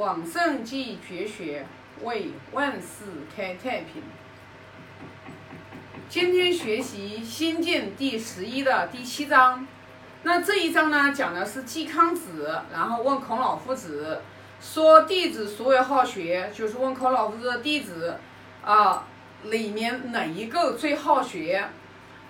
往圣继绝学，为万世开太平。今天学习《新建》第十一的第七章。那这一章呢，讲的是季康子，然后问孔老夫子说：“弟子孰为好学？”就是问孔老夫子的弟子啊，里面哪一个最好学？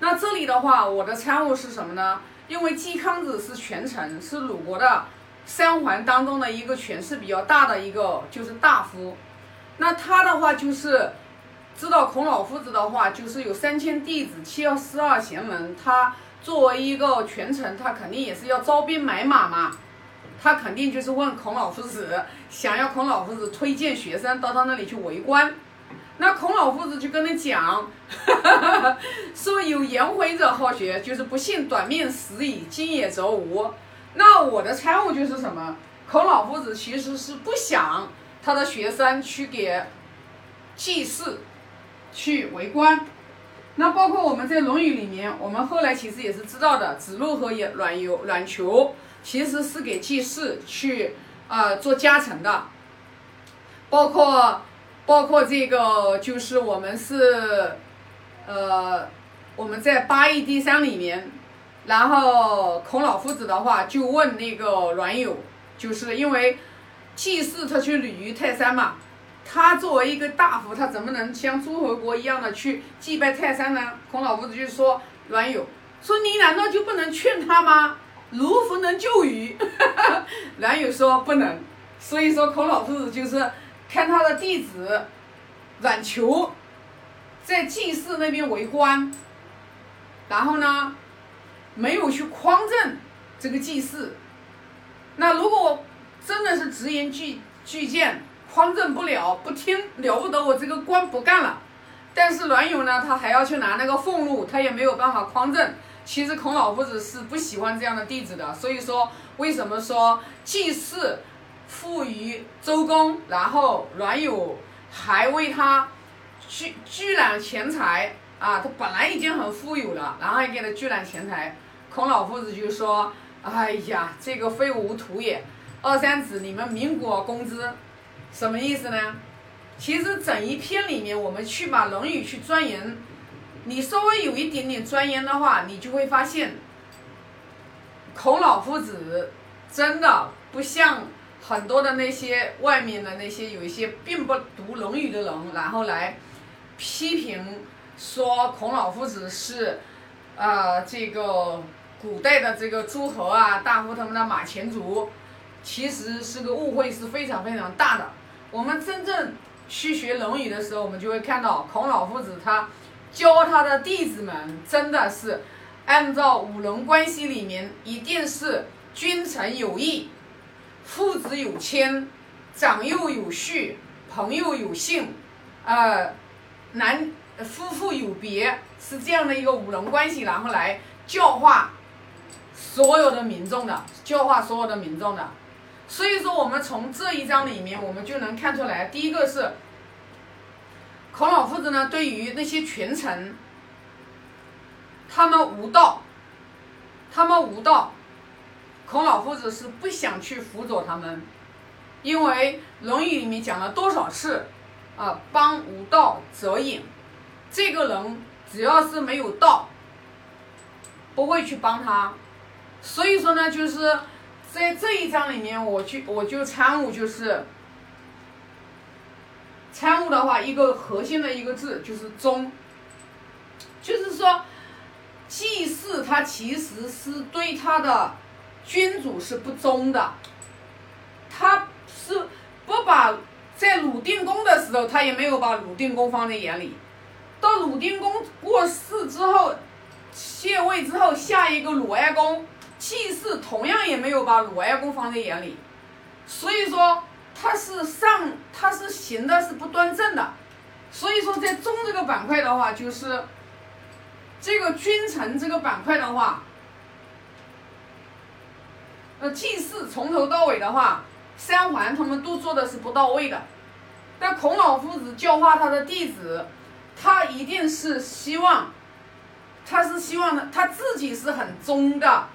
那这里的话，我的参悟是什么呢？因为季康子是权臣，是鲁国的。三环当中的一个权势比较大的一个就是大夫，那他的话就是知道孔老夫子的话，就是有三千弟子，七十四二贤人。他作为一个权臣，他肯定也是要招兵买马嘛。他肯定就是问孔老夫子，想要孔老夫子推荐学生到他那里去为官。那孔老夫子就跟他讲，说有颜回者好学，就是不信短命死矣，今也则无。那我的参悟就是什么？孔老夫子其实是不想他的学生去给祭祀、去为官。那包括我们在《论语》里面，我们后来其实也是知道的，子路和也阮由、阮求其实是给祭祀去啊做加成的。包括包括这个就是我们是呃我们在八义第三里面。然后孔老夫子的话就问那个阮友，就是因为祭祀他去旅于泰山嘛，他作为一个大夫，他怎么能像诸侯国一样的去祭拜泰山呢？孔老夫子就说阮友，说你难道就不能劝他吗？如弗能救于？阮友说不能，所以说孔老夫子就是看他的弟子阮求在祭祀那边为官，然后呢？没有去匡正这个祭祀，那如果真的是直言拒拒谏，匡正不了，不听了不得，我这个官不干了。但是阮有呢，他还要去拿那个俸禄，他也没有办法匡正。其实孔老夫子是不喜欢这样的弟子的，所以说为什么说祭祀付于周公，然后阮有还为他聚聚揽钱财。啊，他本来已经很富有了，然后还给他聚揽钱财。孔老夫子就说：“哎呀，这个非吾土也。二三子，你们民国工资，什么意思呢？其实整一篇里面，我们去把《论语》去钻研，你稍微有一点点钻研的话，你就会发现，孔老夫子真的不像很多的那些外面的那些有一些并不读《论语》的人，然后来批评。”说孔老夫子是，呃，这个古代的这个诸侯啊、大夫他们的马前卒，其实是个误会，是非常非常大的。我们真正去学《论语》的时候，我们就会看到孔老夫子他教他的弟子们，真的是按照五伦关系里面，一定是君臣有义，父子有亲，长幼有序，朋友有信，呃，男。夫妇有别是这样的一个五伦关系，然后来教化所有的民众的，教化所有的民众的。所以说，我们从这一章里面，我们就能看出来，第一个是孔老夫子呢，对于那些权臣，他们无道，他们无道，孔老夫子是不想去辅佐他们，因为《论语》里面讲了多少次啊，帮无道则隐。这个人只要是没有道，不会去帮他。所以说呢，就是在这一章里面，我去我就参悟，就是参悟的话，一个核心的一个字就是忠。就是说，祭祀他其实是对他的君主是不忠的，他是不把在鲁定公的时候，他也没有把鲁定公放在眼里。到鲁定公过世之后，谢位之后，下一个鲁哀公祭祀，同样也没有把鲁哀公放在眼里，所以说他是上，他是行的是不端正的，所以说在中这个板块的话，就是这个君臣这个板块的话，呃，祭祀从头到尾的话，三桓他们都做的是不到位的，但孔老夫子教化他的弟子。他一定是希望，他是希望的，他自己是很忠的，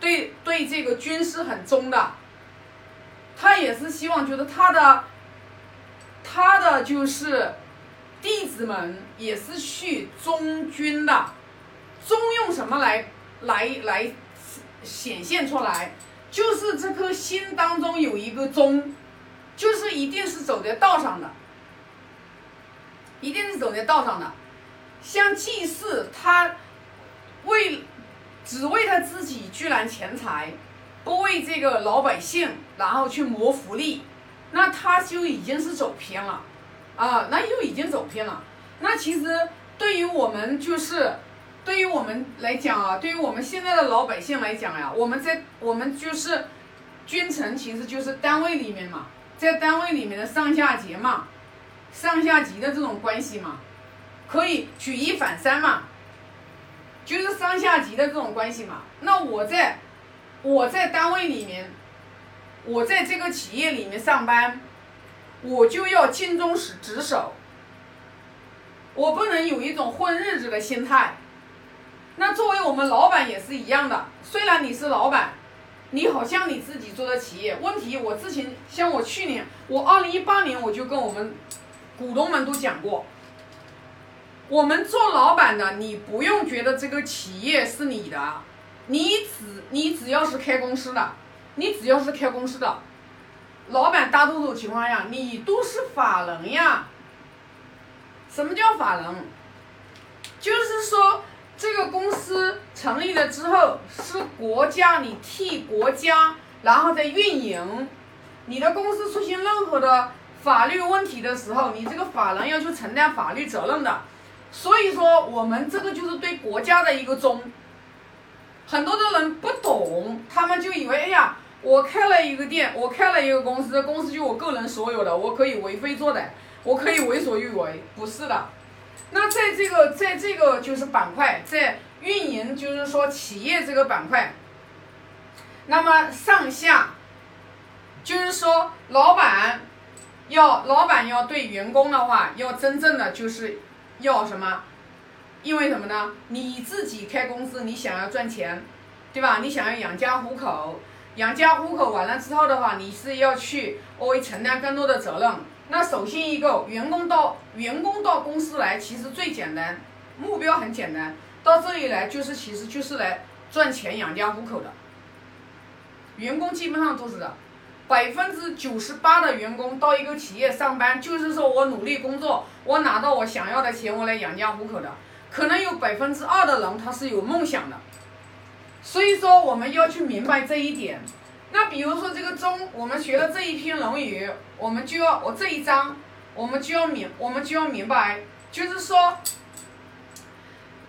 对对这个军师很忠的，他也是希望，觉得他的他的就是弟子们也是去忠君的，忠用什么来来来显现出来？就是这颗心当中有一个忠，就是一定是走在道上的，一定是走在道上的。像祭祀，他为只为他自己聚揽钱财，不为这个老百姓，然后去谋福利，那他就已经是走偏了，啊，那就已经走偏了。那其实对于我们就是，对于我们来讲啊，对于我们现在的老百姓来讲呀，我们在我们就是君臣，其实就是单位里面嘛，在单位里面的上下级嘛，上下级的这种关系嘛。可以举一反三嘛，就是上下级的这种关系嘛。那我在，我在单位里面，我在这个企业里面上班，我就要尽忠职职守，我不能有一种混日子的心态。那作为我们老板也是一样的，虽然你是老板，你好像你自己做的企业，问题我之前像我去年，我二零一八年我就跟我们股东们都讲过。我们做老板的，你不用觉得这个企业是你的，你只你只要是开公司的，你只要是开公司的，老板大多数情况下你都是法人呀。什么叫法人？就是说这个公司成立了之后是国家你替国家然后再运营，你的公司出现任何的法律问题的时候，你这个法人要去承担法律责任的。所以说，我们这个就是对国家的一个忠。很多的人不懂，他们就以为，哎呀，我开了一个店，我开了一个公司，公司就我个人所有的，我可以为非作歹，我可以为所欲为。不是的。那在这个，在这个就是板块，在运营，就是说企业这个板块，那么上下，就是说老板要，老板要对员工的话，要真正的就是。要什么？因为什么呢？你自己开公司，你想要赚钱，对吧？你想要养家糊口，养家糊口完了之后的话，你是要去为承担更多的责任。那首先一个员工到员工到公司来，其实最简单，目标很简单，到这里来就是其实就是来赚钱养家糊口的。员工基本上都是的。百分之九十八的员工到一个企业上班，就是说我努力工作，我拿到我想要的钱，我来养家糊口的。可能有百分之二的人他是有梦想的，所以说我们要去明白这一点。那比如说这个中，我们学的这一篇《论语》，我们就要我这一章，我们就要明，我们就要明白，就是说，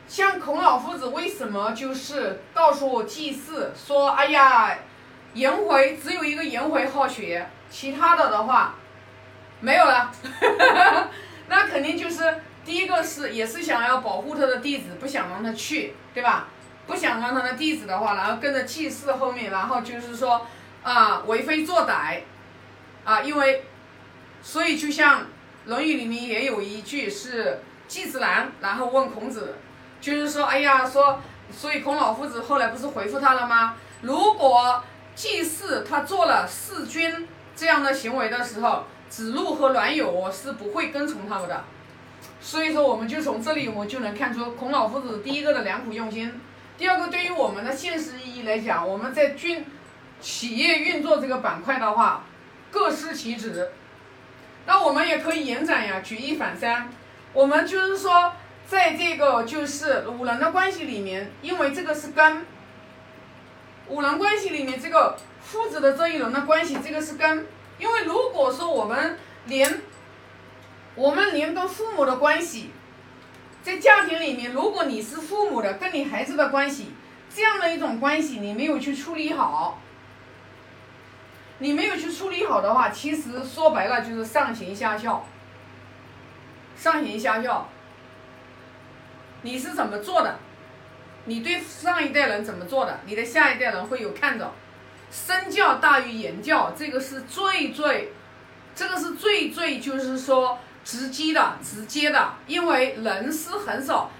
像孔老夫子为什么就是告诉我祭祀说，哎呀。颜回只有一个颜回好学，其他的的话没有了。那肯定就是第一个是也是想要保护他的弟子，不想让他去，对吧？不想让他的弟子的话，然后跟着祭祀后面，然后就是说啊为非作歹啊，因为所以就像《论语》里面也有一句是季子兰，然后问孔子，就是说哎呀说，所以孔老夫子后来不是回复他了吗？如果祭祀他做了弑君这样的行为的时候，子路和栾友是不会跟从他们的。所以说，我们就从这里我们就能看出孔老夫子第一个的良苦用心，第二个对于我们的现实意义来讲，我们在军企业运作这个板块的话，各司其职。那我们也可以延展呀，举一反三。我们就是说，在这个就是五人的关系里面，因为这个是根。五伦关系里面，这个父子的这一轮的关系，这个是根。因为如果说我们连我们连跟父母的关系，在家庭里面，如果你是父母的跟你孩子的关系，这样的一种关系，你没有去处理好，你没有去处理好的话，其实说白了就是上行下效。上行下效，你是怎么做的？你对上一代人怎么做的，你的下一代人会有看着。身教大于言教，这个是最最，这个是最最就是说直接的、直接的，因为人是很少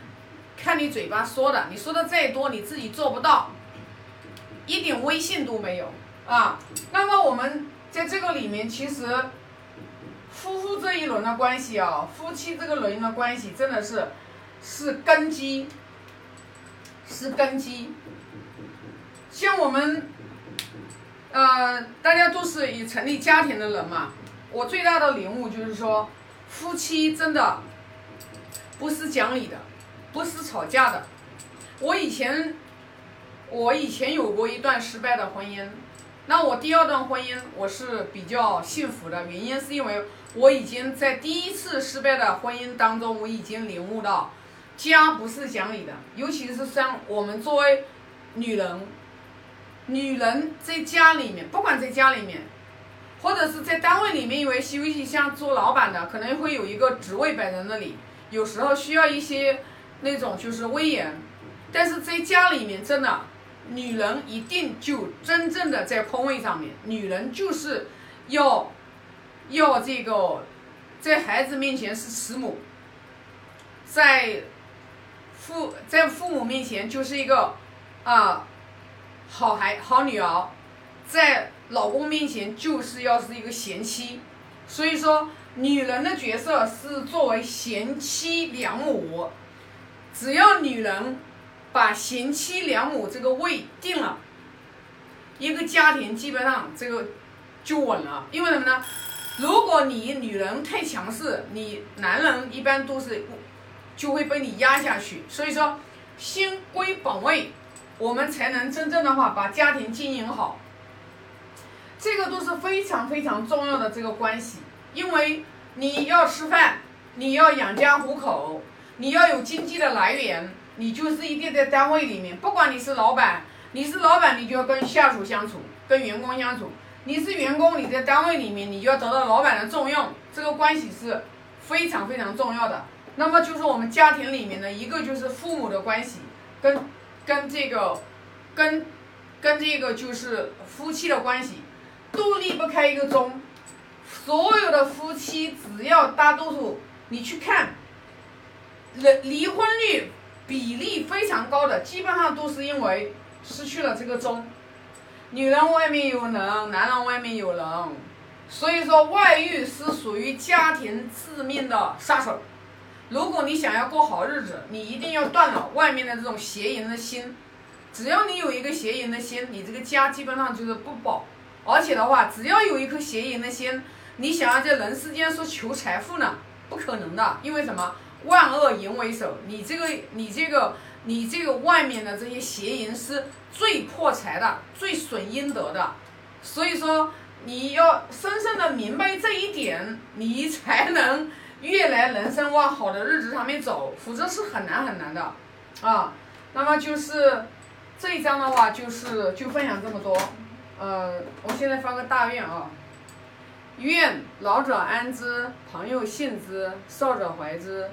看你嘴巴说的，你说的再多，你自己做不到，一点威信都没有啊。那么我们在这个里面，其实夫妇这一轮的关系啊，夫妻这个轮的关系真的是是根基，是根基。像我们，呃，大家都是已成立家庭的人嘛，我最大的领悟就是说，夫妻真的不是讲理的，不是吵架的。我以前，我以前有过一段失败的婚姻，那我第二段婚姻我是比较幸福的，原因是因为我已经在第一次失败的婚姻当中，我已经领悟到，家不是讲理的，尤其是像我们作为女人，女人在家里面，不管在家里面，或者是在单位里面，因为尤其像做老板的，可能会有一个职位摆在那里，有时候需要一些那种就是威严。但是在家里面，真的，女人一定就真正的在空位上面，女人就是要要这个在孩子面前是慈母，在父在父母面前就是一个啊好孩好女儿，在老公面前就是要是一个贤妻，所以说女人的角色是作为贤妻良母，只要女人。把贤妻良母这个位定了，一个家庭基本上这个就稳了。因为什么呢？如果你女人太强势，你男人一般都是就会被你压下去。所以说，先归本位，我们才能真正的话把家庭经营好。这个都是非常非常重要的这个关系，因为你要吃饭，你要养家糊口，你要有经济的来源。你就是一定在单位里面，不管你是老板，你是老板，你就要跟下属相处，跟员工相处；你是员工，你在单位里面，你就要得到老板的重用，这个关系是非常非常重要的。那么就是我们家庭里面的一个就是父母的关系，跟跟这个跟跟这个就是夫妻的关系，都离不开一个钟。所有的夫妻，只要大多数你去看，离离婚率。比例非常高的，基本上都是因为失去了这个中。女人外面有人，男人外面有人，所以说外遇是属于家庭致命的杀手。如果你想要过好日子，你一定要断了外面的这种邪淫的心。只要你有一个邪淫的心，你这个家基本上就是不保。而且的话，只要有一颗邪淫的心，你想要在人世间说求财富呢，不可能的，因为什么？万恶淫为首，你这个你这个你这个外面的这些邪淫是最破财的，最损阴德的，所以说你要深深的明白这一点，你才能越来人生往好的日子上面走，否则是很难很难的啊。那么就是这一章的话，就是就分享这么多，呃，我现在发个大愿啊，愿老者安之，朋友信之，少者怀之。